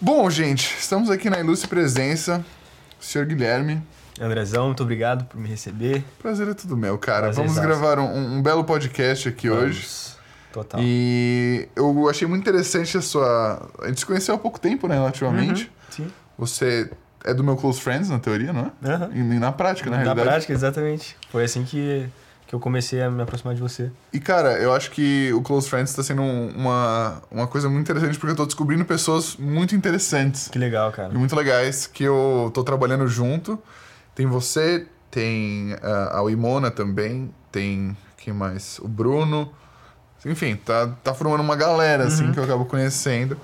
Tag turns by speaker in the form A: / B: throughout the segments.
A: Bom, gente, estamos aqui na ilustre presença, senhor Guilherme.
B: Andrezão, muito obrigado por me receber.
A: Prazer é tudo meu, cara.
B: Prazer
A: Vamos
B: exato.
A: gravar um, um belo podcast aqui hoje.
B: Vamos. Total.
A: E eu achei muito interessante a sua. A gente se conheceu há pouco tempo, né, relativamente.
B: Uhum, Sim.
A: Você é do meu close friends, na teoria, não é?
B: Aham.
A: E na prática, na,
B: Na
A: realidade.
B: prática, exatamente. Foi assim que, que eu comecei a me aproximar de você.
A: E, cara, eu acho que o Close Friends tá sendo um- uma, uma coisa muito interessante porque eu tô descobrindo pessoas muito interessantes
B: Que legal, cara.
A: e muito legais que eu tô trabalhando junto. Tem você, tem ah, a Imona também, tem quem mais? O Bruno. Enfim, tá, tá formando uma galera, assim, que eu acabo conhecendo.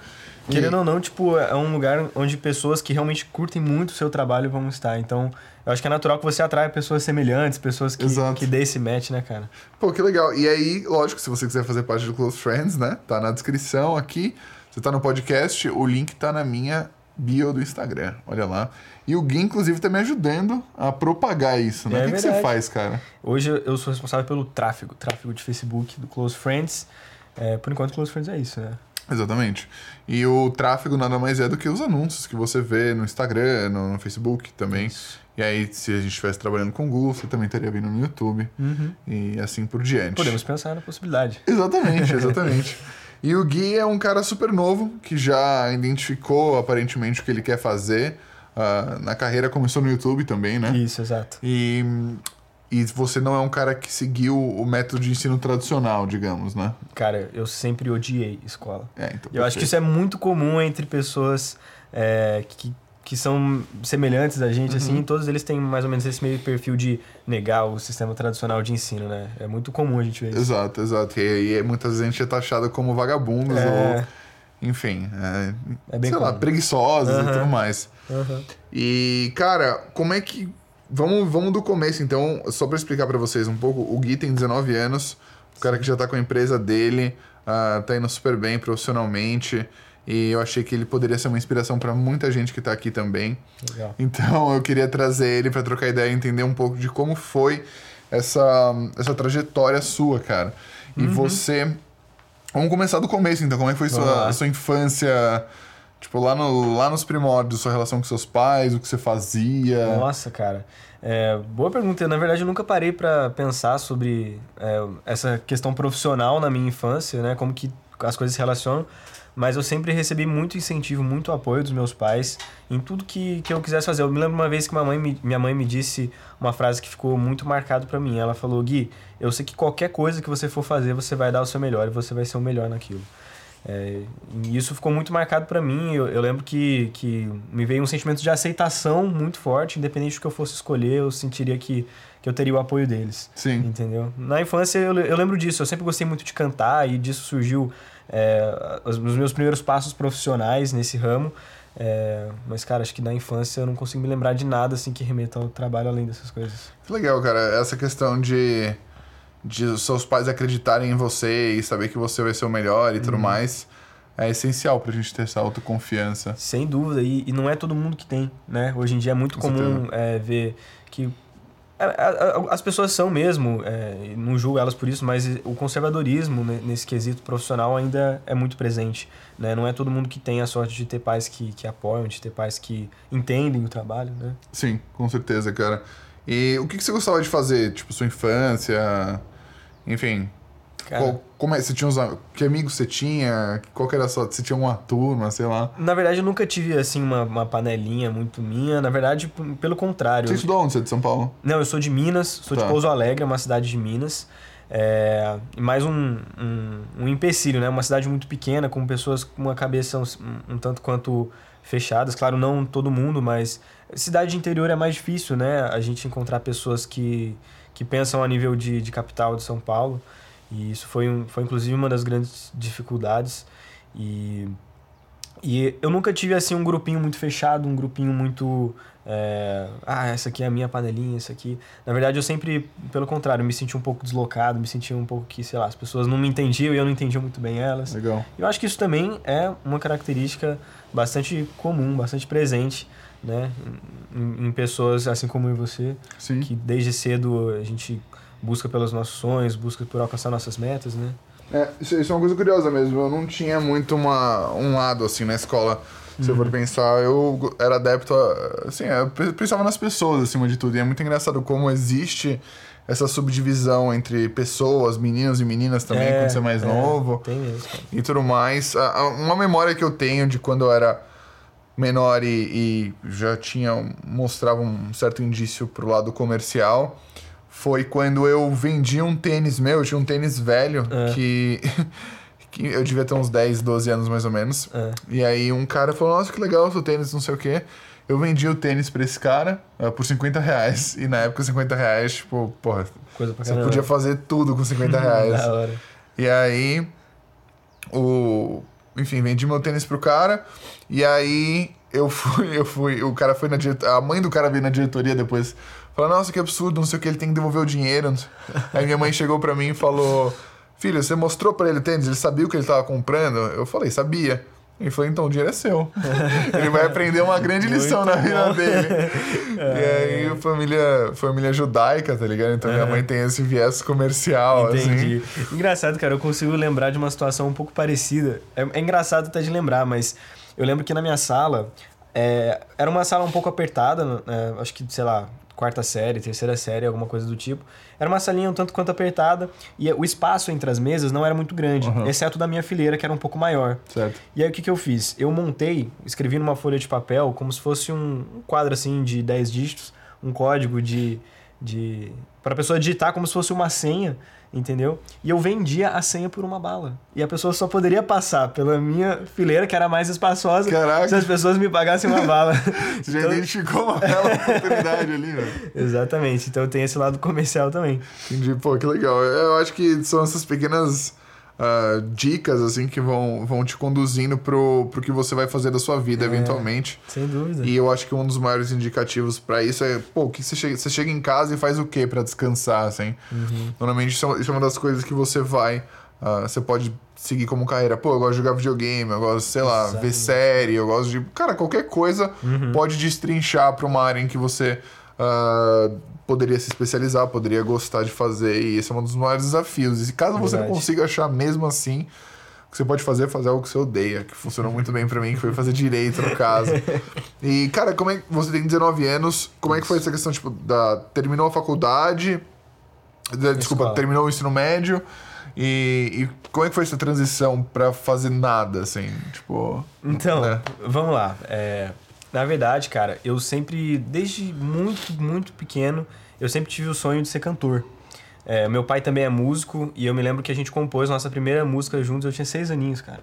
A: E-
B: Querendo ou não, tipo, é um lugar onde pessoas que realmente curtem muito o seu trabalho vão estar. Então, eu acho que é natural que você atrai pessoas semelhantes, pessoas que,
A: Exato.
B: que dê esse match, né, cara?
A: Pô, que legal. E aí, lógico, se você quiser fazer parte do Close Friends, né? Tá na descrição aqui. Você tá no podcast, o link tá na minha bio do Instagram. Olha lá. E o Gui, inclusive, tá me ajudando a propagar isso, né?
B: É
A: o que, que você faz, cara?
B: Hoje eu sou responsável pelo tráfego, tráfego de Facebook do Close Friends. É, por enquanto, Close Friends é isso, né?
A: Exatamente. E o tráfego nada mais é do que os anúncios que você vê no Instagram, no, no Facebook também.
B: Isso.
A: E aí, se a gente estivesse trabalhando com o Google, você também estaria vindo no YouTube. E assim por diante.
B: Podemos pensar na possibilidade.
A: Exatamente, exatamente. e o Gui é um cara super novo que já identificou aparentemente o que ele quer fazer. Ah, na carreira começou no YouTube também, né?
B: Isso, exato.
A: E, e você não é um cara que seguiu o método de ensino tradicional, digamos, né?
B: Cara, eu sempre odiei escola.
A: É, então.
B: Eu acho que isso é muito comum entre pessoas é, que, que são semelhantes a gente, assim, todos eles têm mais ou menos esse meio perfil de negar o sistema tradicional de ensino, né? É muito comum a gente ver isso.
A: Exato, exato. E, e muitas vezes a gente é taxado como vagabundos
B: É.
A: ou, enfim, é,
B: É bem
A: sei lá,
B: comum.
A: preguiçosos e
B: Aham.
A: tudo mais.
B: Aham.
A: E, cara, como é que. Vamos, vamos do começo, então, só pra explicar pra vocês um pouco. O Gui tem 19 anos, o cara que já tá com a empresa dele, ah, tá indo super bem profissionalmente. E eu achei que ele poderia ser uma inspiração pra muita gente que tá aqui também.
B: Legal.
A: Então eu queria trazer ele pra trocar ideia e entender um pouco de como foi essa, essa trajetória sua, cara. E você. Vamos começar do começo, então. Como é que foi sua, sua infância? Tipo, lá, no, lá nos primórdios, sua relação com seus pais, o que você fazia.
B: Nossa, cara. É, boa pergunta. Na verdade, eu nunca parei pra pensar sobre é, essa questão profissional na minha infância, né? Como que as coisas se relacionam. Mas eu sempre recebi muito incentivo, muito apoio dos meus pais em tudo que, que eu quisesse fazer. Eu me lembro uma vez que minha mãe me, minha mãe me disse uma frase que ficou muito marcado pra mim. Ela falou: Gui, eu sei que qualquer coisa que você for fazer, você vai dar o seu melhor e você vai ser o melhor naquilo. É, e isso ficou muito marcado pra mim. Eu, eu lembro que, que me veio um sentimento de aceitação muito forte, independente do que eu fosse escolher, eu sentiria que, que eu teria o apoio deles.
A: Sim.
B: Entendeu? Na infância eu, eu lembro disso, eu sempre gostei muito de cantar e disso surgiu é, os, os meus primeiros passos profissionais nesse ramo. É, mas, cara, acho que na infância eu não consigo me lembrar de nada assim que remeta ao trabalho além dessas coisas.
A: Que legal, cara. Essa questão de, de seus pais acreditarem em você e saber que você vai ser o melhor e
B: Uhum.
A: tudo mais é essencial pra gente ter essa autoconfiança.
B: Sem dúvida, e, e não é todo mundo que tem, né? Hoje em dia é muito
A: Com
B: comum é, ver que a- a- a- as pessoas são mesmo, é, não julgo elas por isso, mas o conservadorismo né, nesse quesito profissional ainda é muito presente, né? Não é todo mundo que tem a sorte de ter pais que, que apoiam, de ter pais que entendem o trabalho, né?
A: Sim, com certeza, cara. E o que, que você gostava de fazer? Tipo, sua infância? Enfim. Qual, como é? Você tinha uns, que amigos você tinha? Qual que era a sua. Você tinha uma turma, sei lá.
B: na verdade, eu nunca tive, assim, uma, uma panelinha muito minha. Na verdade, pelo contrário.
A: Você estudou onde? Você é de São Paulo?
B: Não, eu sou de Minas, sou
A: Tá.
B: de Pouso Alegre, uma cidade de Minas. É, mais um, um, um empecilho, né? Uma cidade muito pequena, com pessoas com uma cabeça um, um tanto quanto fechadas. Claro, não todo mundo, mas cidade de interior é mais difícil, né? A gente encontrar pessoas que, que pensam a nível de, de capital de São Paulo. E isso foi, um, foi inclusive uma das grandes dificuldades. E, e eu nunca tive assim um grupinho muito fechado, um grupinho muito. é, ah, essa aqui é a minha panelinha, essa aqui. Na verdade, eu sempre, pelo contrário, me senti um pouco deslocado, me sentia um pouco que, sei lá, as pessoas não me entendiam e eu não entendia muito bem elas.
A: Legal.
B: Eu acho que isso também é uma característica bastante comum, bastante presente, né? Em, em pessoas assim como eu e você,
A: Sim.
B: que desde cedo a gente busca pelos nossos sonhos, busca por alcançar nossas metas, né?
A: É, isso, isso é uma coisa curiosa mesmo. Eu não tinha muito uma, um lado assim na escola. Se eu for pensar, eu era adepto a. Assim, eu pensava nas pessoas acima de tudo. E é muito engraçado como existe essa subdivisão entre pessoas, meninos e meninas também,
B: É,
A: quando você é mais
B: é,
A: novo.
B: Tem mesmo.
A: E tudo mais. Uma memória que eu tenho de quando eu era menor e, e já tinha. mostrava um certo indício pro lado comercial. Foi quando eu vendi um tênis meu, eu tinha um tênis velho
B: É.
A: que. que eu devia ter uns 10, 12 anos mais ou menos.
B: É.
A: E aí um cara falou, nossa, que legal o seu tênis, não sei o quê. Eu vendi o tênis pra esse cara ah, por 50 reais. E na época 50 reais, tipo, porra,
B: Coisa pra
A: você
B: caramba.
A: podia fazer tudo com 50 reais.
B: Da hora.
A: E aí, o. Enfim, vendi meu tênis pro cara. E aí eu fui, eu fui. O cara foi na diretoria. A mãe do cara veio na diretoria depois. Falou, nossa, que absurdo, não sei o que, ele tem que devolver o dinheiro. Aí minha mãe chegou pra mim e falou: Filho, você mostrou pra ele o tênis? Ele sabia o que ele tava comprando? Eu falei, sabia. Ele falou, então o dinheiro é seu. ele vai aprender uma grande lição
B: Muito
A: na vida
B: bom.
A: dele. e aí, família, família judaica, tá ligado? Então minha
B: Aham.
A: mãe tem esse viés comercial, assim.
B: Entendi. Engraçado, cara, eu consigo lembrar de uma situação um pouco parecida. É, é engraçado até de lembrar, mas eu lembro que na minha sala é, era uma sala um pouco apertada, é, acho que, sei lá, quarta série, terceira série, alguma coisa do tipo. Era uma salinha um tanto quanto apertada e o espaço entre as mesas não era muito grande,
A: Uhum.
B: exceto da minha fileira, que era um pouco maior.
A: Certo.
B: E aí o que, que eu fiz? Eu montei, escrevi numa folha de papel, como se fosse um, um quadro assim de 10 dígitos, um código de. de para a pessoa digitar como se fosse uma senha, entendeu? E eu vendia a senha por uma bala. E a pessoa só poderia passar pela minha fileira, que era mais espaçosa,
A: Caraca.
B: se as pessoas me pagassem uma bala.
A: Você já
B: Então-
A: identificou uma bela oportunidade ali, né?
B: Exatamente. Então tem esse lado comercial também.
A: Entendi. Pô, que legal. Eu acho que são essas pequenas ah, dicas, assim, que vão, vão te conduzindo pro, pro que você vai fazer da sua vida,
B: É.
A: eventualmente.
B: Sem dúvida.
A: E eu acho que um dos maiores indicativos pra isso é, pô, que você chega, você chega em casa e faz o quê pra descansar, assim?
B: Uhum.
A: Normalmente isso é, isso é uma das coisas que você vai. ah, você pode seguir como carreira. Pô, eu gosto de jogar videogame, eu gosto, sei lá, ver
B: Exatamente.
A: série, eu gosto de. Cara, qualquer coisa
B: Uhum.
A: pode destrinchar pra uma área em que você ah, poderia se especializar, poderia gostar de fazer. E esse é um dos maiores desafios. E caso você não
B: Verdade.
A: consiga achar mesmo assim. O que você pode fazer é fazer algo que você odeia, que funcionou muito bem pra mim, que foi fazer direito no caso. E, cara, como é que você tem 19 anos? Como é que foi essa questão, tipo, da. Terminou a faculdade? da- Desculpa,
B: escola.
A: terminou o ensino médio? E, e como é que foi essa transição pra fazer nada, assim? Tipo.
B: Então,
A: né?
B: vamos lá. É, na verdade, cara, eu sempre, desde muito, muito pequeno, eu sempre tive o sonho de ser cantor. É, meu pai também é músico e eu me lembro que a gente compôs nossa primeira música juntos, eu tinha seis aninhos, cara.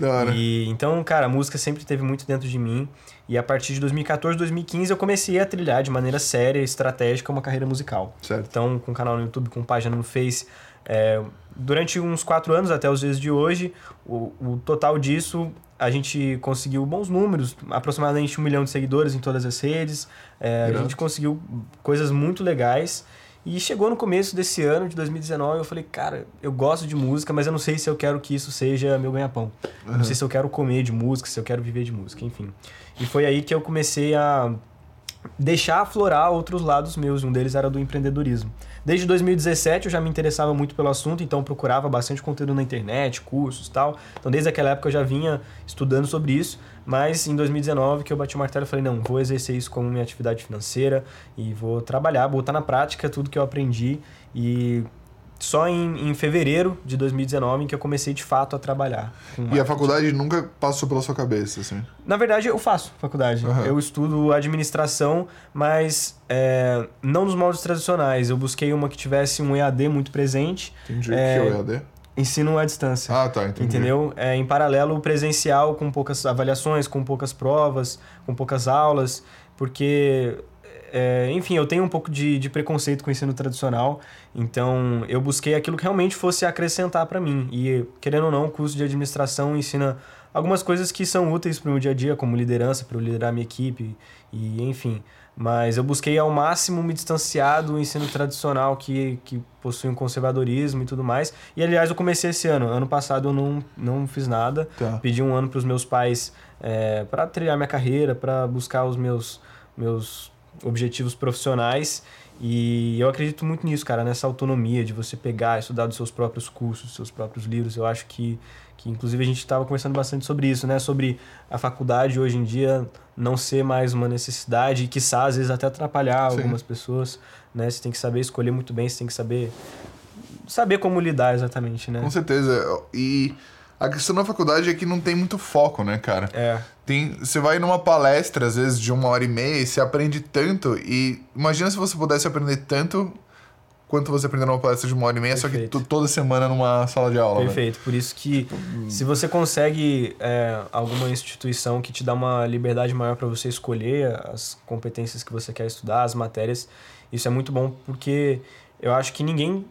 A: Da hora.
B: E, então, cara, a música sempre teve muito dentro de mim. E a partir de 2014, 2015, eu comecei a trilhar de maneira séria estratégica uma carreira musical.
A: Certo.
B: Então, com canal no YouTube, com página no Face. é, durante uns quatro anos, até os dias de hoje, o, o total disso, a gente conseguiu bons números, aproximadamente um milhão de seguidores em todas as redes. É, a gente conseguiu coisas muito legais. E chegou no começo desse ano, de 2019, eu falei, cara, eu gosto de música, mas eu não sei se eu quero que isso seja meu ganha-pão. Eu Não sei se eu quero comer de música, se eu quero viver de música, enfim. E foi aí que eu comecei a deixar aflorar outros lados meus. Um deles era do empreendedorismo. Desde 2017 eu já me interessava muito pelo assunto, então eu procurava bastante conteúdo na internet, cursos tal. Então desde aquela época eu já vinha estudando sobre isso, mas em 2019 que eu bati o martelo e falei, não, vou exercer isso como minha atividade financeira e vou trabalhar, botar na prática tudo que eu aprendi e só em, em fevereiro de 2019 que eu comecei de fato a trabalhar.
A: E a faculdade nunca passou pela sua cabeça, assim.
B: Na verdade, eu faço faculdade.
A: Aham.
B: Eu estudo administração, mas é, não nos moldes tradicionais. Eu busquei uma que tivesse um EAD muito presente,
A: Entendi.
B: É,
A: Que é o EAD?
B: ensino à distância.
A: Ah, tá, entendi.
B: Entendeu? É, em paralelo, o presencial com poucas avaliações, com poucas provas, com poucas aulas, porque, é, enfim, eu tenho um pouco de, de preconceito com o ensino tradicional, então eu busquei aquilo que realmente fosse acrescentar para mim. E, querendo ou não, o curso de administração ensina algumas coisas que são úteis para o meu dia a dia, como liderança, para eu liderar a minha equipe, e enfim. Mas eu busquei ao máximo me distanciar do ensino tradicional que, que possui um conservadorismo e tudo mais. E aliás, eu comecei esse ano. Ano passado eu não, não fiz nada.
A: Tá.
B: Pedi um ano para os meus pais é, para trilhar minha carreira, para buscar os meus, meus objetivos profissionais. E eu acredito muito nisso, cara, nessa autonomia de você pegar, estudar dos seus próprios cursos, dos seus próprios livros. Eu acho que, que inclusive a gente estava conversando bastante sobre isso, né? Sobre a faculdade hoje em dia não ser mais uma necessidade e que às vezes até atrapalhar
A: Sim.
B: algumas pessoas, né? Você tem que saber escolher muito bem, você tem que saber saber como lidar exatamente, né?
A: Com certeza. E a questão da faculdade é que não tem muito foco, né, cara?
B: É,
A: Tem, você vai numa palestra, às vezes, de uma hora e meia, e você aprende tanto. E imagina se você pudesse aprender tanto quanto você aprendeu numa palestra de uma hora e meia, só que
B: Perfeito.
A: to- toda semana numa sala de aula. né?
B: Perfeito. Por isso que se você consegue é, alguma instituição que te dá uma liberdade maior para você escolher as competências que você quer estudar, as matérias, isso é muito bom porque eu acho que ninguém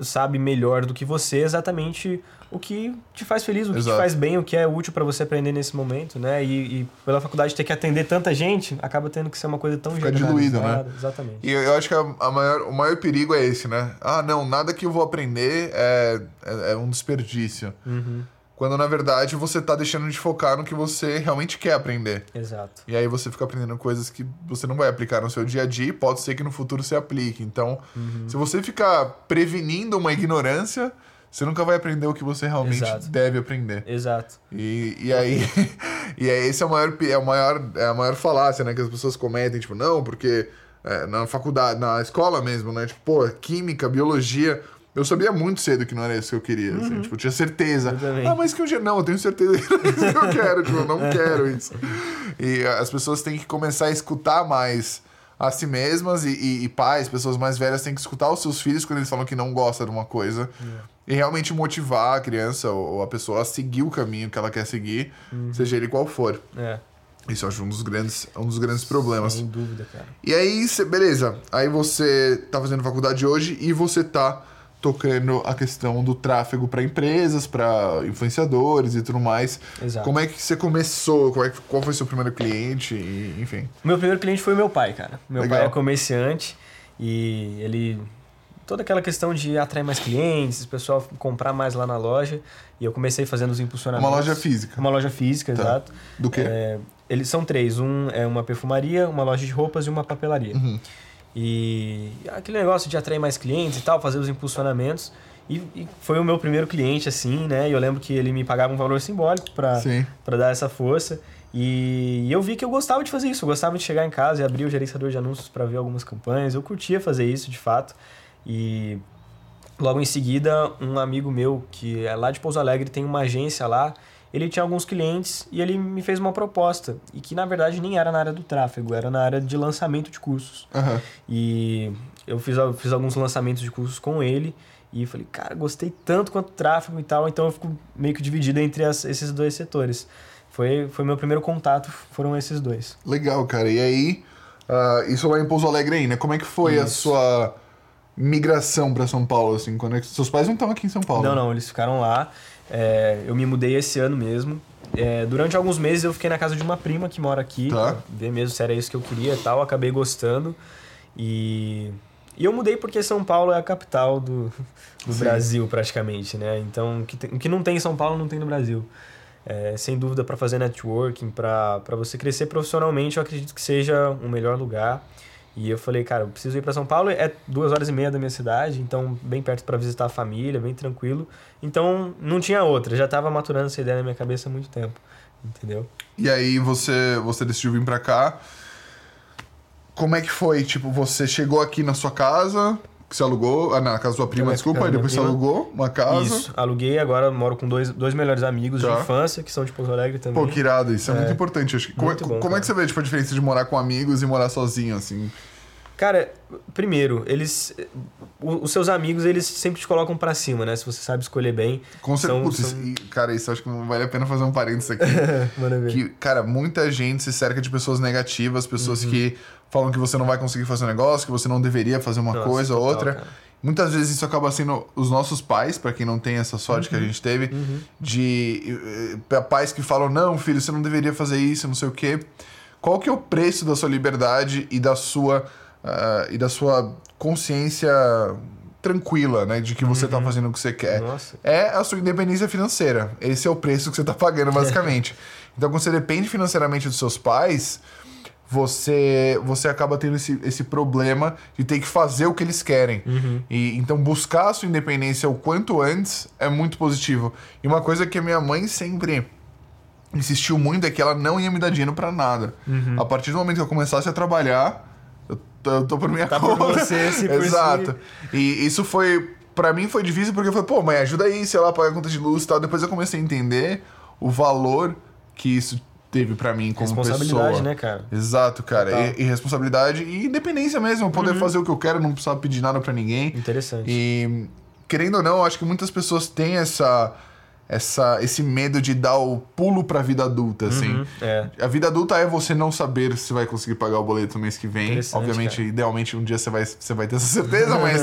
B: sabe melhor do que você exatamente o que te faz feliz, o que
A: Exato.
B: te faz bem, o que é útil para você aprender nesse momento, né? E, e pela faculdade ter que atender tanta gente, acaba tendo que ser uma coisa tão
A: Fica diluído, né?
B: Exatamente.
A: E eu eu acho que a, a maior, o maior perigo é esse, né? Ah, não, nada que eu vou aprender é, é, é um desperdício.
B: Uhum,
A: Quando na verdade você tá deixando de focar no que você realmente quer aprender.
B: exato.
A: E aí você fica aprendendo coisas que você não vai aplicar no seu dia a dia e pode ser que no futuro você aplique. Então,
B: Uhum.
A: se você ficar prevenindo uma ignorância, você nunca vai aprender o que você realmente
B: Exato.
A: deve aprender.
B: Exato.
A: E, e aí, e aí esse é o maior, é o maior, é a maior falácia, né? Que as pessoas cometem, tipo, não, porque é, na faculdade, na escola mesmo, né? Tipo, pô, química, biologia. Eu sabia muito cedo que não era isso que eu queria, assim, tipo, eu tinha certeza.
B: Eu.
A: Ah, mas que dia não, eu tenho certeza que não é isso que eu quero, tipo, eu não quero isso. E as pessoas têm que começar a escutar mais a si mesmas e, e- e pais, pessoas mais velhas têm que escutar os seus filhos quando eles falam que não gostam de uma coisa e realmente motivar a criança ou ou a pessoa a seguir o caminho que ela quer seguir, seja ele qual for.
B: É,
A: Isso eu acho um dos grandes, um dos grandes problemas.
B: sem dúvida, cara.
A: E aí, cê- beleza. Aí você tá fazendo faculdade hoje e você tá tocando a questão do tráfego para empresas, para influenciadores e tudo mais.
B: Exato.
A: Como é que você começou? Como é qual foi seu primeiro cliente? E, enfim.
B: Meu primeiro cliente foi meu pai, cara. Meu
A: Legal.
B: pai é comerciante e ele. Toda aquela questão de atrair mais clientes, o pessoal comprar mais lá na loja. E eu comecei fazendo os impulsionamentos.
A: Uma loja física.
B: Uma loja física,
A: Tá.
B: exato.
A: Do quê?
B: É, eles são três: um é uma perfumaria, uma loja de roupas e uma papelaria.
A: Uhum.
B: E aquele negócio de atrair mais clientes e tal, fazer os impulsionamentos. E, e foi o meu primeiro cliente, assim, né? E eu lembro que ele me pagava um valor simbólico para dar essa força. E eu vi que eu gostava de fazer isso. Eu gostava de chegar em casa e abrir o gerenciador de anúncios para ver algumas campanhas. Eu curtia fazer isso, de fato. E logo em seguida, um amigo meu que é lá de Pouso Alegre tem uma agência lá. Ele tinha alguns clientes e ele me fez uma proposta. E que na verdade nem era na área do tráfego, era na área de lançamento de cursos.
A: Aham.
B: E eu fiz, fiz alguns lançamentos de cursos com ele. E falei, cara, gostei tanto quanto tráfego e tal. Então eu fico meio que dividido entre as- esses dois setores. Foi, foi meu primeiro contato, foram esses dois.
A: Legal, cara. E aí, ah, isso lá em Pouso Alegre ainda. Como é que foi a
B: Isso.
A: sua migração para São Paulo, assim? Quando é que... Seus pais não estão aqui em São Paulo?
B: Não,
A: né?
B: não, eles ficaram lá. É, eu me mudei esse ano mesmo. É, durante alguns meses eu fiquei na casa de uma prima que mora aqui,
A: Tá.
B: ver mesmo se era isso que eu queria e tal. Acabei gostando. E, e eu mudei porque São Paulo é a capital do, do
A: Sim.
B: Brasil, praticamente, né? Então, o que, tem- o que não tem em São Paulo não tem no Brasil. É, sem dúvida, para fazer networking, para você crescer profissionalmente, eu acredito que seja um melhor lugar. E eu falei, cara, eu preciso ir para São Paulo, é duas horas e meia da minha cidade, então bem perto para visitar a família, bem tranquilo. Então não tinha outra, já estava maturando essa ideia na minha cabeça há muito tempo, entendeu?
A: E aí você, você decidiu vir pra cá. Como é que foi? Tipo, você chegou aqui na sua casa, que você alugou. Ah, na casa da sua prima,
B: Na
A: desculpa. E depois você
B: minha
A: alugou uma casa.
B: Isso, aluguei, agora moro com dois, dois melhores amigos
A: Tá.
B: de infância, que são de Porto Alegre também.
A: Pô, que irado, isso é,
B: É.
A: muito importante. Acho que, como, é-
B: Muito bom,
A: como é que você vê tipo, a diferença de morar com amigos e morar sozinho, assim?
B: Cara, primeiro, eles. Os seus amigos, eles sempre te colocam pra cima, né? Se você sabe escolher bem.
A: Com certeza.
B: são-
A: Cara, isso acho que vale a pena fazer um parênteses aqui.
B: Manda ver.
A: que, cara, muita gente se cerca de pessoas negativas, pessoas
B: Uhum.
A: que falam que você não vai conseguir fazer um negócio, que você não deveria fazer uma
B: Nossa,
A: coisa ou outra.
B: cara.
A: Muitas vezes isso acaba sendo os nossos pais, pra quem não tem essa sorte
B: Uhum.
A: que a gente teve, de eh, pais que falam: não, filho, você não deveria fazer isso, não sei o quê. Qual que é o preço da sua liberdade e da sua, ah, e da sua consciência tranquila, né? De que você
B: Uhum.
A: tá fazendo o que você quer.
B: Nossa.
A: É a sua independência financeira. Esse é o preço que você tá pagando, basicamente. então, quando você depende financeiramente dos seus pais, você você acaba tendo esse, esse problema de ter que fazer o que eles querem. E então buscar a sua independência o quanto antes é muito positivo. E uma coisa que a minha mãe sempre insistiu muito é que ela não ia me dar dinheiro pra nada.
B: Uhum.
A: A partir do momento que eu começasse a trabalhar, eu tô, por minha
B: Tá por
A: conta.
B: você, se por
A: Exato. E isso foi Pra mim foi difícil porque eu falei, pô, mãe, ajuda aí, sei lá, pagar a conta de luz e tal. Depois eu comecei a entender o valor que isso teve pra mim como
B: Responsabilidade,
A: pessoa.
B: né, cara?
A: Exato, cara.
B: Uhum.
A: E, e responsabilidade e independência mesmo. Poder fazer o que eu quero, não precisar pedir nada pra ninguém.
B: Interessante.
A: E querendo ou não, acho que muitas pessoas têm essa, essa, esse medo de dar o pulo pra vida adulta, assim.
B: Uhum, é.
A: A vida adulta é você não saber se vai conseguir pagar o boleto no mês que vem. Obviamente,
B: cara.
A: idealmente, um dia você vai, você vai ter essa certeza, mas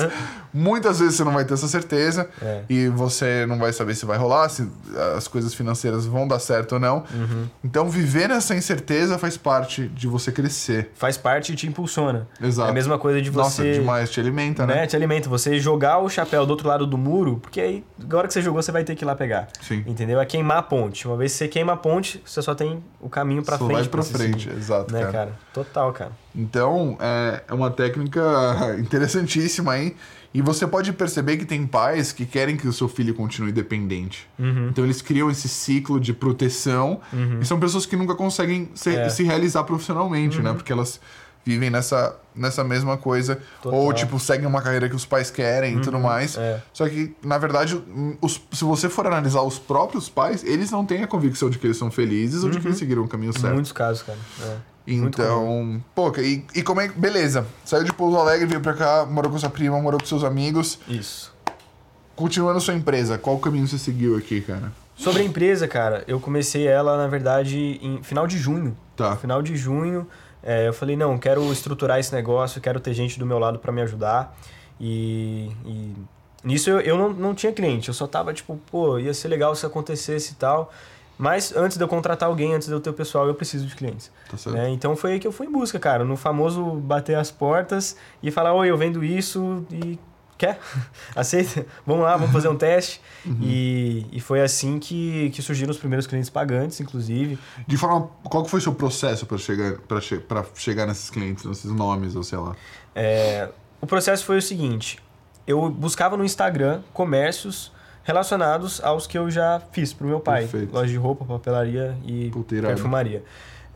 A: muitas vezes você não vai ter essa certeza.
B: É.
A: E você não vai saber se vai rolar, se as coisas financeiras vão dar certo ou não.
B: Uhum.
A: Então, viver nessa incerteza faz parte de você crescer.
B: Faz parte e te impulsiona.
A: Exato.
B: É a mesma coisa de
A: Nossa,
B: você.
A: demais, te alimenta, né?
B: né? Te alimenta. Você jogar o chapéu do outro lado do muro, porque aí, agora que você jogou, você vai ter que ir lá pegar.
A: Sim.
B: Entendeu? É queimar a ponte. Uma vez que você queima a ponte, você só tem o caminho pra
A: Só
B: frente.
A: vai pra
B: você
A: frente,
B: seguir.
A: exato,
B: Né,
A: cara.
B: cara? Total, cara.
A: Então, é, é uma técnica interessantíssima aí. E você pode perceber que tem pais que querem que o seu filho continue dependente.
B: Uhum.
A: Então, eles criam esse ciclo de proteção. E são pessoas que nunca conseguem se,
B: É. Uhum.
A: se realizar profissionalmente, né? Porque elas vivem nessa, nessa mesma coisa.
B: Total.
A: Ou, tipo, seguem uma carreira que os pais querem e tudo mais.
B: é.
A: Só que, na verdade, os- se você for analisar os próprios pais, eles não têm a convicção de que eles são felizes ou de que eles seguiram o caminho
B: Em
A: certo.
B: muitos casos, cara. É.
A: Então, pô, e, e como é que. Beleza, saiu de Pouso Alegre, veio pra cá, morou com sua prima, morou com seus amigos.
B: Isso.
A: Continuando sua empresa, qual caminho você seguiu aqui, cara?
B: Sobre a empresa, cara, eu comecei ela, na verdade, em final de junho.
A: Tá.
B: Final de junho, é, eu falei, não, quero estruturar esse negócio, quero ter gente do meu lado para me ajudar. E, e nisso eu, eu não, não tinha cliente, eu só tava tipo, pô, ia ser legal se acontecesse e tal. Mas antes de eu contratar alguém, antes de eu ter o pessoal, eu preciso de clientes.
A: Tá
B: né? Então foi aí que eu fui em busca, cara, no famoso bater as portas e falar, oi, eu vendo isso e quer? Aceita? Vamos lá, vamos fazer um teste. E, e foi assim que, que surgiram os primeiros clientes pagantes, inclusive.
A: De forma. Qual que foi o seu processo pra chegar, pra che pra chegar nesses clientes, nesses nomes, ou sei lá?
B: É, o processo foi o seguinte: eu buscava no Instagram comércios relacionados aos que eu já fiz pro meu pai.
A: Perfeito.
B: Loja de roupa, papelaria e
A: Puta, irado.
B: perfumaria.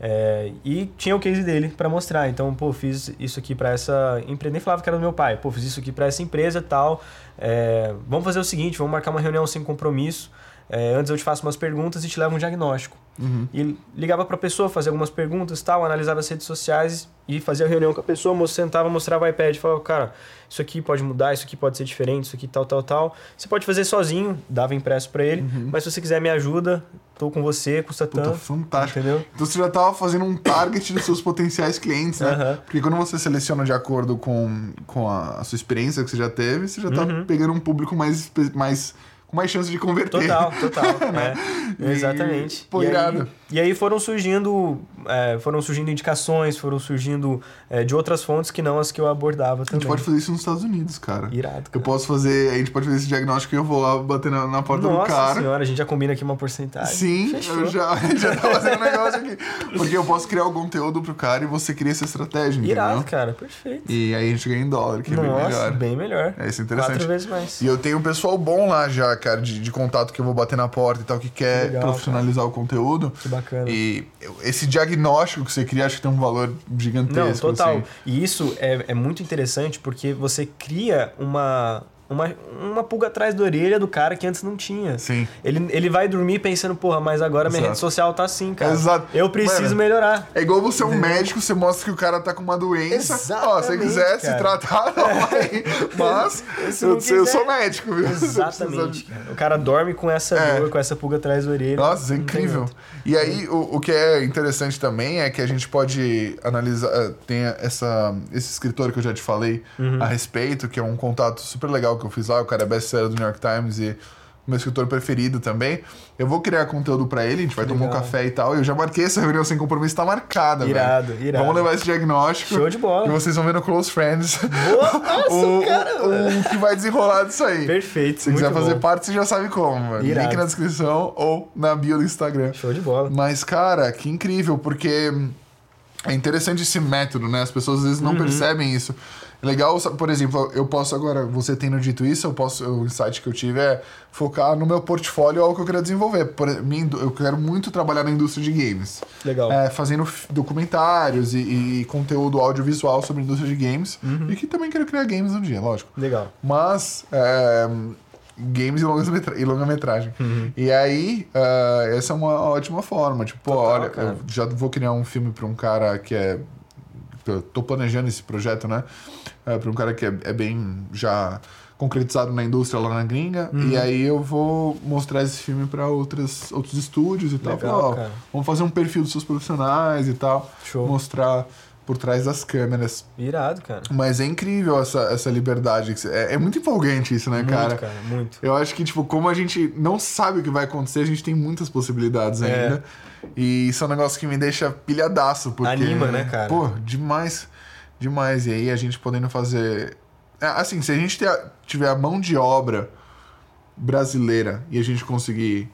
B: É, e tinha o case dele para mostrar. Então, pô, fiz isso aqui para essa empresa. Nem falava que era do meu pai. Pô, fiz isso aqui para essa empresa tal. É, vamos fazer o seguinte: vamos marcar uma reunião sem compromisso. É, antes eu te faço umas perguntas e te levo um diagnóstico.
A: Uhum.
B: E ligava pra pessoa, fazia algumas perguntas tal, analisava as redes sociais e fazia a reunião com a pessoa, sentava, mostrava o iPad e falava, cara, isso aqui pode mudar, isso aqui pode ser diferente, isso aqui tal, tal, tal. Você pode fazer sozinho, dava impresso pra ele, mas se você quiser me ajuda, tô com você, custa
A: Puta,
B: tanto.
A: fantástico.
B: Entendeu?
A: Então você já tava fazendo um target dos seus potenciais clientes, né?
B: Aham.
A: Porque quando você seleciona de acordo com, com a, a sua experiência que você já teve, você já tá
B: Uhum.
A: pegando um público mais, mais com mais chance de converter.
B: Total, total. é.
A: E-
B: Exatamente.
A: pô,
B: e, aí, e aí foram surgindo, é, foram surgindo indicações, foram surgindo é, de outras fontes que não as que eu abordava
A: A gente
B: também.
A: pode fazer isso nos Estados Unidos, cara.
B: Irado.
A: Eu
B: cara.
A: posso fazer, a gente pode fazer esse diagnóstico e eu vou lá bater na, na porta
B: Nossa
A: do cara.
B: senhora, a gente já combina aqui uma porcentagem.
A: Sim,
B: Fechou.
A: eu já, já tá fazendo um negócio aqui. Porque eu posso criar o conteúdo pro cara e você cria essa estratégia,
B: Irado,
A: entendeu?
B: cara, perfeito.
A: E aí a gente ganha em dólar, que é bem
B: Nossa,
A: melhor.
B: bem melhor.
A: É, isso é interessante.
B: Quatro vezes mais.
A: E eu tenho um pessoal bom lá já, cara, de, de contato que eu vou bater na porta e tal, que quer
B: Legal,
A: profissionalizar o conteúdo.
B: Que bacana.
A: E esse diagnóstico que você cria, acho que tem um valor gigantesco.
B: Não, total.
A: assim.
B: E isso é, é muito interessante porque você cria uma, uma, uma pulga atrás da orelha do cara que antes não tinha.
A: Sim.
B: Ele, ele vai dormir pensando, porra, mas agora minha
A: Exato.
B: rede social tá assim, cara.
A: Exato.
B: Eu preciso
A: Mano,
B: melhorar.
A: É igual você é um médico, você mostra que o cara tá com uma doença. Ó, se você quiser se
B: cara.
A: tratar, não vai. Mas
B: Se
A: eu,
B: não
A: eu
B: quiser-
A: sou médico, viu?
B: Exatamente. cara. O cara dorme com essa
A: É.
B: dor, com essa pulga atrás da orelha.
A: Nossa, é incrível. E aí, o, o que é interessante também é que a gente pode analisar. eh, Tem essa, esse escritor que eu já te falei
B: Uhum.
A: a respeito, que é um contato super legal que eu fiz lá. O cara é best-seller do New York Times e meu escritor preferido também. Eu vou criar conteúdo pra ele, a gente vai tomar um
B: legal.
A: café e tal. Eu já marquei essa reunião sem compromisso, tá marcada,
B: Irado,
A: velho.
B: irado.
A: Vamos levar esse diagnóstico.
B: Show de bola.
A: E vocês vão ver no Close Friends
B: Nossa,
A: o,
B: cara,
A: o, o que vai desenrolar disso aí.
B: Perfeito.
A: Se quiser
B: muito
A: fazer
B: bom.
A: parte, você já sabe como, mano.
B: Irado.
A: Link na descrição ou na bio do Instagram.
B: Show de bola.
A: Mas, cara, que incrível, porque É interessante esse método, né? As pessoas às vezes não percebem isso. Legal, por exemplo, eu posso agora, você tendo dito isso, eu posso, o insight que eu tive é focar no meu portfólio ao que eu quero desenvolver. Por, mim, eu quero muito trabalhar na indústria de games.
B: Legal.
A: É, fazendo documentários e, e conteúdo audiovisual sobre a indústria de games. E que também quero criar games um dia, lógico.
B: Legal.
A: Mas é, games e longa-metragem. E aí, é, essa é uma ótima forma. Tipo,
B: Total,
A: olha,
B: cara.
A: eu já vou criar um filme pra um cara que é. Eu tô planejando esse projeto, né? É, pra um cara que é, é bem já concretizado na indústria lá na gringa.
B: Uhum.
A: E aí eu vou mostrar esse filme pra outras, outros estúdios e tal.
B: Legal,
A: Falar, ó, vamos fazer um perfil dos seus profissionais e tal.
B: Show.
A: Mostrar por trás das câmeras.
B: Irado, cara.
A: Mas é incrível essa, essa liberdade. É, é muito empolgante isso, né,
B: Muito,
A: cara?
B: cara, muito.
A: Eu acho que, tipo, como a gente não sabe o que vai acontecer, a gente tem muitas possibilidades
B: É.
A: ainda. E isso é um negócio que me deixa pilhadaço. Porque,
B: Anima, né, cara?
A: Pô, demais. Demais. E aí a gente podendo fazer. É, assim, se a gente tiver a mão de obra brasileira e a gente conseguir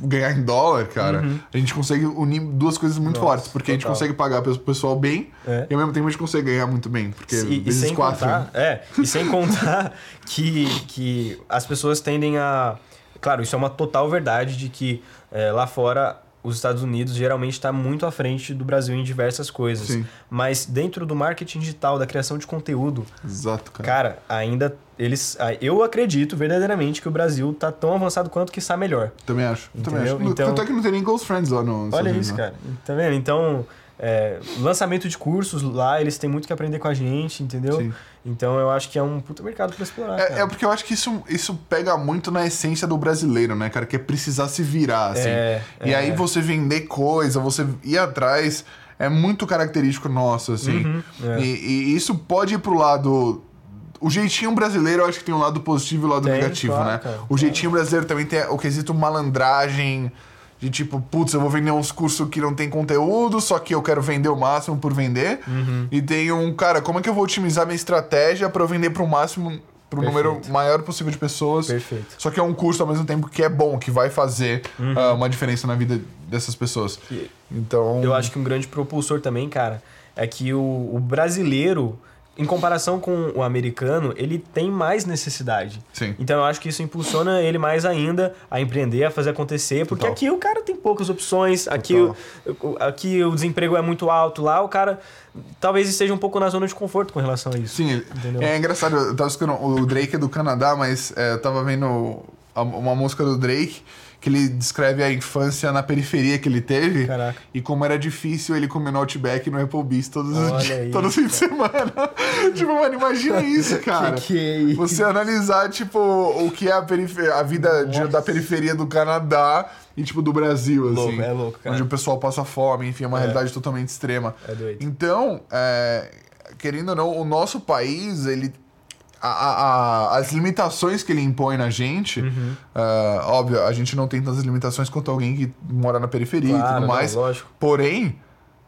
A: ganhar em dólar, cara, a gente consegue unir duas coisas muito
B: Uhum. Nossa,
A: fortes. Porque a gente
B: total.
A: consegue pagar o pessoal bem
B: É.
A: e ao mesmo tempo a gente consegue ganhar muito bem. Porque
B: E, e
A: vezes
B: sem
A: quatro. né?
B: contar, é, e sem contar que, que as pessoas tendem a. Claro, isso é uma total verdade de que é, lá fora os Estados Unidos geralmente está muito à frente do Brasil em diversas coisas.
A: Sim.
B: Mas dentro do marketing digital, da criação de conteúdo,
A: Exato, cara.
B: cara, ainda eles. Eu acredito verdadeiramente que o Brasil tá tão avançado quanto que está melhor.
A: Também acho. Também
B: Entendeu?
A: acho. No-
B: Então-
A: Tanto é que não tem nem Ghost Friends lá no.
B: Olha isso,
A: né?
B: cara. Tá vendo? Então, é, lançamento de cursos lá, eles têm muito que aprender com a gente, entendeu?
A: Sim.
B: Então eu acho que é um puta mercado pra explorar.
A: É,
B: cara.
A: é porque eu acho que isso, isso pega muito na essência do brasileiro, né, cara? Que é precisar se virar, assim.
B: É,
A: e
B: é.
A: aí você vender coisa, você ir atrás, é muito característico nosso, assim.
B: Uhum, é.
A: e, e isso pode ir pro lado. O jeitinho brasileiro, eu acho que tem um lado positivo e um lado
B: Tem,
A: negativo,
B: claro,
A: né?
B: cara,
A: o jeitinho brasileiro também tem o quesito malandragem. De tipo, putz, eu vou vender uns cursos que não tem conteúdo, só que eu quero vender o máximo por vender.
B: Uhum.
A: E tem um, cara, como é que eu vou otimizar minha estratégia para eu vender pro máximo, pro número
B: Perfeito.
A: maior possível de pessoas?
B: Perfeito.
A: Só que é um curso ao mesmo tempo que é bom, que vai fazer ah, uma diferença na vida dessas pessoas.
B: E
A: Então.
B: Eu acho que um grande propulsor também, cara, é que o, o brasileiro, em comparação com o americano, ele tem mais necessidade.
A: Sim.
B: Então eu acho que isso impulsiona ele mais ainda a empreender, a fazer acontecer, porque
A: Total.
B: aqui o cara tem poucas opções, aqui o, aqui o desemprego é muito alto, lá o cara talvez esteja um pouco na zona de conforto com relação a isso.
A: Sim,
B: Entendeu?
A: é engraçado. Eu tava escutando o Drake é do Canadá, mas é, eu tava vendo uma música do Drake que ele descreve a infância na periferia que ele teve
B: Caraca.
A: e como era difícil ele comer no Outback no Applebee's todos os dias, os fins de semana. tipo, mano, imagina isso, cara.
B: Que que é isso?
A: Você analisar, tipo, o que é a, perife- a vida de- da periferia do Canadá e, tipo, do Brasil, assim.
B: Louco, é louco, cara.
A: Onde o pessoal passa fome, enfim, é uma realidade totalmente extrema.
B: É doido.
A: Então, é, querendo ou não, o nosso país, ele. A- a- as limitações que ele impõe na gente,
B: Uhum.
A: ah, óbvio, a gente não tem tantas limitações quanto alguém que mora na periferia e
B: Claro,
A: tudo
B: não,
A: mais.
B: lógico.
A: Porém,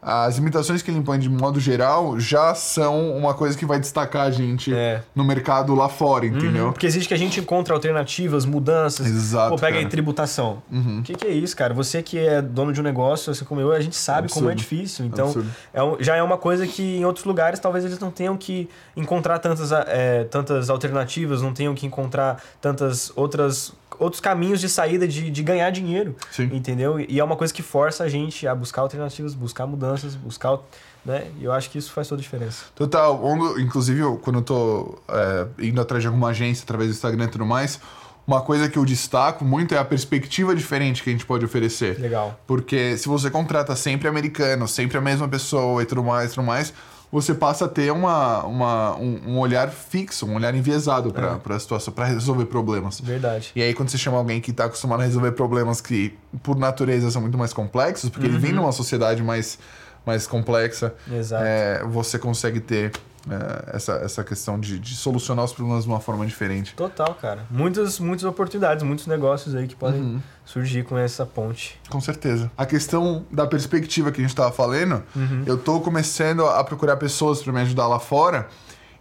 A: as limitações que ele impõe de modo geral já são uma coisa que vai destacar a gente
B: É.
A: no mercado lá fora,
B: Uhum,
A: entendeu?
B: Porque existe que a gente encontra alternativas, mudanças.
A: Exato,
B: Pô, pega aí
A: cara.
B: tributação. O que, que é isso, cara? Você que é dono de um negócio, assim como eu, a gente sabe como é
A: Absurdo.
B: difícil. Então,
A: Absurdo.
B: é já é uma coisa que em outros lugares talvez eles não tenham que encontrar tantas, é, tantas alternativas, não tenham que encontrar tantas outras outros caminhos de saída de, de ganhar dinheiro.
A: Sim.
B: Entendeu? E é uma coisa que força a gente a buscar alternativas, buscar mudanças, buscar. Né? E eu acho que isso faz toda a diferença.
A: Total, inclusive quando eu tô é, indo atrás de alguma agência através do Instagram e tudo mais, uma coisa que eu destaco muito é a perspectiva diferente que a gente pode oferecer.
B: Legal.
A: Porque se você contrata sempre americano, sempre a mesma pessoa e tudo mais, tudo mais, você passa a ter uma, uma, um, um olhar fixo, um olhar enviesado para
B: É.
A: a situação, para resolver problemas.
B: Verdade.
A: E aí, quando você chama alguém que está acostumado a resolver problemas que, por natureza, são muito mais complexos, porque ele vem
B: Uhum.
A: numa sociedade mais, mais complexa,
B: Exato.
A: é, você consegue ter é, essa, essa questão de, de solucionar os problemas de uma forma diferente.
B: Total, cara. Muitas, muitas oportunidades, muitos negócios aí que podem
A: Uhum.
B: surgir com essa ponte.
A: Com certeza. A questão da perspectiva que a gente estava falando,
B: Uhum.
A: eu tô começando a procurar pessoas para me ajudar lá fora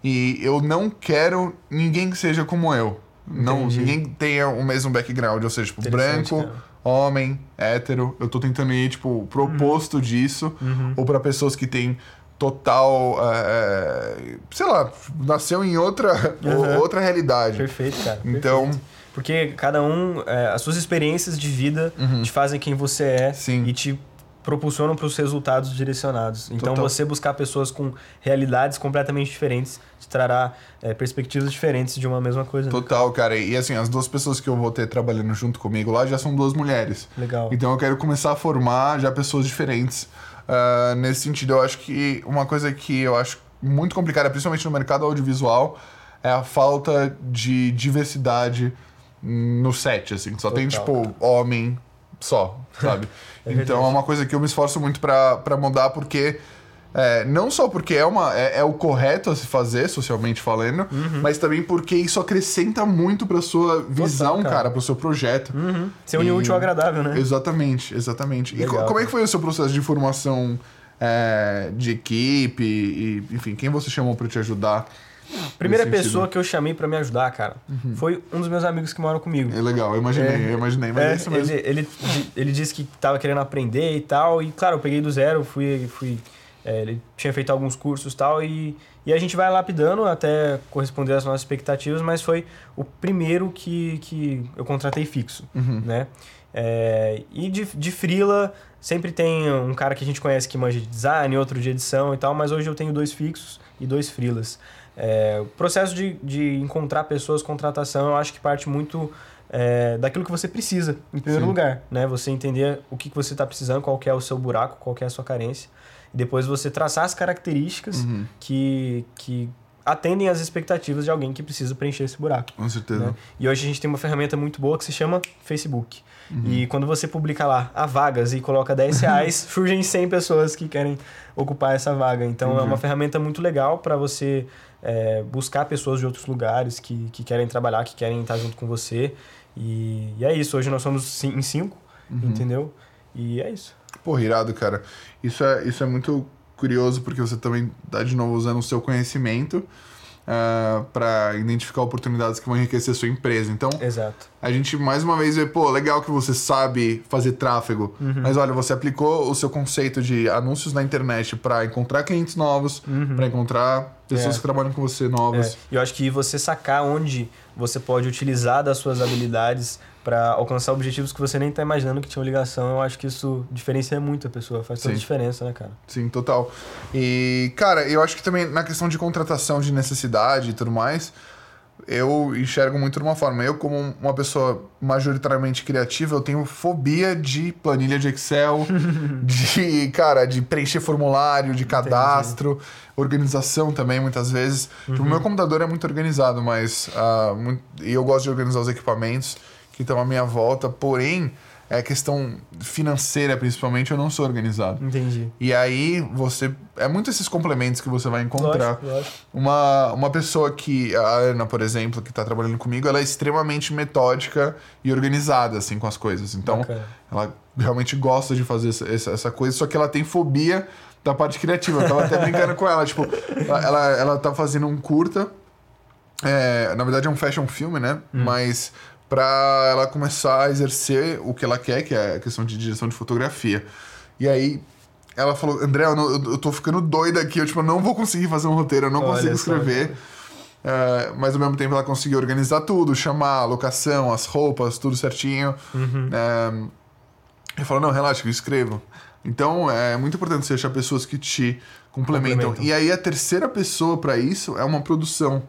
A: e eu não quero ninguém que seja como eu. Não, ninguém tenha o mesmo background, ou seja, tipo, branco,
B: cara.
A: homem, hétero. Eu tô tentando ir, tipo, pro
B: Uhum.
A: oposto disso. Ou pra pessoas que têm total. é, sei lá, nasceu em outra,
B: Uhum.
A: outra realidade.
B: Perfeito, cara.
A: Então-
B: perfeito. Porque cada um, é, as suas experiências de vida te fazem quem você é
A: Uhum. Sim.
B: e te propulsionam para os resultados direcionados. Então,
A: Total.
B: você buscar pessoas com realidades completamente diferentes te trará é, perspectivas diferentes de uma mesma coisa. né?
A: Total, cara. E assim, as duas pessoas que eu vou ter trabalhando junto comigo lá já são duas mulheres.
B: Legal.
A: Então eu quero começar a formar já pessoas diferentes. Ah, nesse sentido, eu acho que uma coisa que eu acho muito complicada, principalmente no mercado audiovisual, é a falta de diversidade no set, assim. Só tem,
B: Total,
A: tipo, homem só, sabe?
B: É
A: então é uma coisa que eu me esforço muito pra mudar, porque... é, não só porque é, uma, é, é o correto a se fazer, socialmente falando, mas também porque isso acrescenta muito pra sua visão,
B: cara.
A: cara, pro seu projeto.
B: Uhum. Ser unir
A: E-
B: útil agradável, né?
A: Exatamente, exatamente. E
B: Legal,
A: co- como é que foi o seu processo de formação é, de equipe? E, enfim, quem você chamou pra te ajudar?
B: Primeira pessoa que eu chamei para me ajudar, cara, foi um dos meus amigos que moram comigo.
A: É legal, eu imaginei, eu imaginei, mas é,
B: É,
A: isso mesmo.
B: Ele, ele, ele disse que tava querendo aprender e tal. E, claro, eu peguei do zero, fui. fui é, ele tinha feito alguns cursos e tal. E, e a gente vai lapidando até corresponder às nossas expectativas, mas foi o primeiro que, que eu contratei fixo,
A: Uhum.
B: né? É, e de, de freela, sempre tem um cara que a gente conhece que manja de design, outro de edição e tal, mas hoje eu tenho dois fixos e dois freelas. É, o processo de, de encontrar pessoas, contratação, eu acho que parte muito é, daquilo que você precisa, em primeiro
A: Sim.
B: lugar, né? Você entender o que, que você está precisando, qual é o seu buraco, qual que é a sua carência, e depois você traçar as características
A: Uhum,
B: que, que atendem às expectativas de alguém que precisa preencher esse buraco.
A: com certeza.
B: né? E hoje a gente tem uma ferramenta muito boa que se chama Facebook.
A: Uhum.
B: E quando você publica lá a vagas e coloca 10 reais, surgem 100 pessoas que querem ocupar essa vaga. Então é
A: Entendi.
B: uma ferramenta muito legal para você é, buscar pessoas de outros lugares que, que querem trabalhar, que querem estar junto com você. E, e é isso. Hoje nós somos em 5,
A: Uhum.
B: entendeu? E é isso.
A: Pô, irado, cara. Isso é, isso é muito curioso, porque você também tá de novo usando o seu conhecimento ah, pra identificar oportunidades que vão enriquecer a sua empresa. Então,
B: Exato.
A: a gente mais uma vez vê, pô, legal que você sabe fazer tráfego,
B: Uhum.
A: mas olha, você aplicou o seu conceito de anúncios na internet para encontrar clientes novos, pra encontrar pessoas
B: Uhum. É.
A: que trabalham com você
B: É,
A: novas.
B: e eu acho que você sacar onde você pode utilizar das suas habilidades para alcançar objetivos que você nem tá imaginando que tinham ligação, eu acho que isso diferencia muito a pessoa, faz toda a
A: Sim.
B: diferença, né, cara?
A: Sim, total. E, cara, eu acho que também na questão de contratação de necessidade e tudo mais, eu enxergo muito de uma forma. Eu, como uma pessoa majoritariamente criativa, eu tenho fobia de planilha de Excel, de, cara, de preencher formulário, de cadastro, organização também, muitas vezes. Tipo, O meu computador é muito organizado, mas ah, muito- e eu gosto de organizar os equipamentos estão à minha volta, porém, é questão financeira, principalmente, eu não sou organizado.
B: Entendi.
A: E aí você. É muito esses complementos que você vai encontrar.
B: Lógico, lógico.
A: Uma, uma pessoa que. A Ana, por exemplo, que está trabalhando comigo, ela é extremamente metódica e organizada, assim, com as coisas. Então,
B: Bacana.
A: ela realmente gosta de fazer essa, essa, coisa, só que ela tem fobia da parte criativa. Eu tava até brincando com ela, tipo, ela, ela, tá fazendo um curta. é, na verdade é um fashion filme, né? Mas pra ela começar a exercer o que ela quer, que é a questão de direção de fotografia. E aí ela falou, André, eu, não- eu- eu tô ficando doida aqui, eu tipo, eu não vou conseguir fazer um roteiro, eu não
B: Olha
A: consigo escrever. É, mas ao mesmo tempo ela conseguiu organizar tudo, chamar a locação, as roupas, tudo certinho.
B: Uhum.
A: É, ele falou, não, relaxa, eu escrevo. Então é muito importante você achar pessoas que te complementam.
B: Complementam.
A: E aí a terceira pessoa pra isso é uma produção.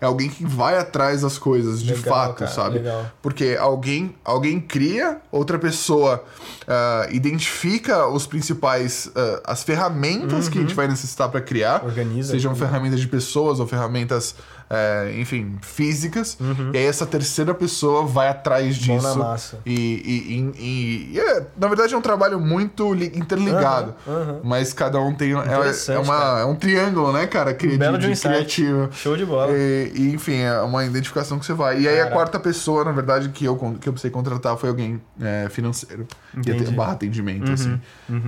A: É alguém que vai atrás das coisas, de
B: Legal,
A: fato,
B: cara,
A: sabe?
B: legal.
A: Porque alguém, alguém cria, outra pessoa ah, identifica os principais, ah, as ferramentas que a gente vai necessitar para criar.
B: Uhum. Organiza
A: Sejam ferramentas de pessoas ou ferramentas, eh, enfim, físicas. E aí essa terceira pessoa vai atrás
B: Mão
A: disso.
B: na massa.
A: E, e, e- e- é, na verdade é um trabalho muito li- interligado.
B: Aham, aham.
A: Mas cada um tem. É, é, uma, é um triângulo, né, cara? Cri-
B: belo
A: de,
B: de um
A: de criativo.
B: Show de bola.
A: E, enfim, é uma identificação que você vai. E aí a
B: Caraca.
A: quarta pessoa, na verdade, que eu, que eu precisei contratar foi alguém é, financeiro.
B: Entendi.
A: barra atendimento, assim.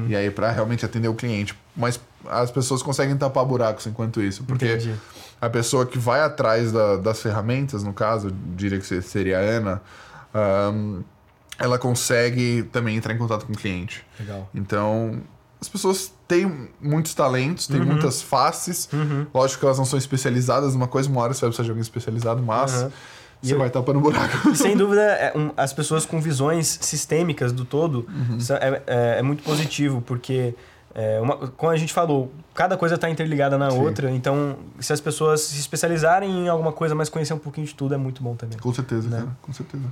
A: E aí, pra realmente atender o cliente. Mas as pessoas conseguem tapar buracos enquanto isso. Porque
B: Entendi.
A: a pessoa que vai atrás da- das ferramentas, no caso, diria que seria a Ana, ahn, ela consegue também entrar em contato com o cliente.
B: Legal.
A: Então, as pessoas têm muitos talentos, têm
B: Uhum.
A: muitas faces. Lógico que elas não são especializadas numa coisa, uma hora você vai precisar de alguém especializado, mas
B: Uhum.
A: você
B: eu-
A: vai tapando buraco.
B: E sem dúvida, é um- as pessoas com visões sistêmicas do todo isso é, é- é muito positivo, porque, é, uma, como a gente falou, cada coisa está interligada na
A: Sim.
B: outra, então se as pessoas se especializarem em alguma coisa, mas conhecer um pouquinho de tudo, é muito bom também.
A: Com certeza,
B: Né?
A: cara. Com certeza.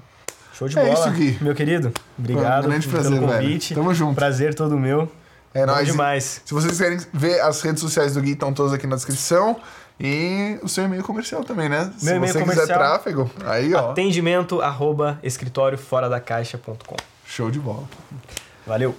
B: Show de
A: É
B: bola.
A: isso, Gui.
B: Meu querido, obrigado
A: Foi um grande
B: pelo
A: prazer, velho.
B: convite.
A: Tamo junto.
B: Prazer todo meu.
A: É
B: Bom
A: nóis.
B: demais.
A: Se vocês querem ver as redes sociais do Gui, estão todas aqui na descrição. E o seu e-mail comercial também, né? Se
B: Meu e-mail
A: você quiser
B: comercial.
A: tráfego, aí ó,
B: Atendimento arroba escritório fora da caixa.com.
A: show de bola.
B: Valeu.